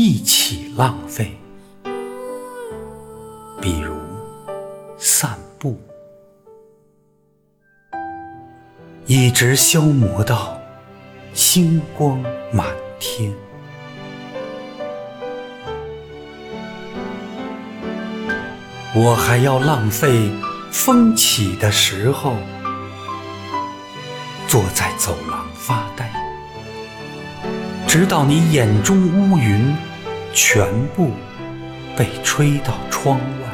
一起浪费，比如散步，一直消磨到星光满天。我还要浪费风起的时候，坐在走廊发呆。直到你眼中乌云全部被吹到窗外，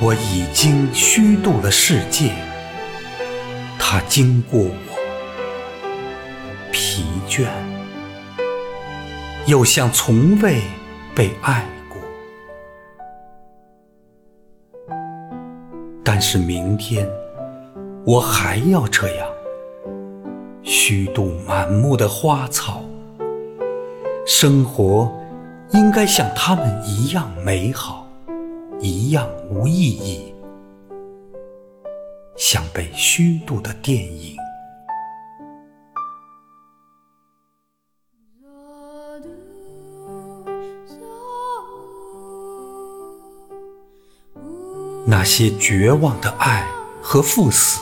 我已经虚度了世界，它经过我，疲倦，又像从未被爱过。但是明天，我还要这样。虚度满目的花草，生活应该像他们一样美好，一样无意义，像被虚度的电影。那些绝望的爱和赴死。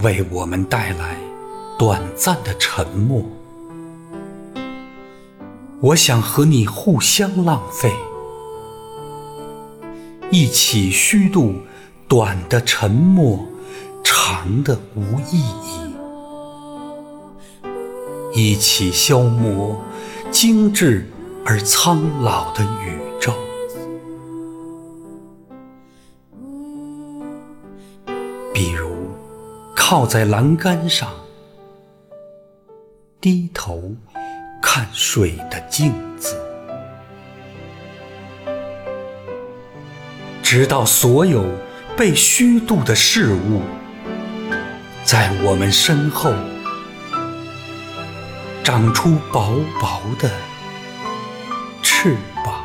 为我们带来短暂的沉默。我想和你互相浪费，一起虚度短的沉默，长的无意义，一起消磨精致而苍老的雨靠在栏杆上，低头看水的镜子，直到所有被虚度的事物，在我们身后长出薄薄的翅膀。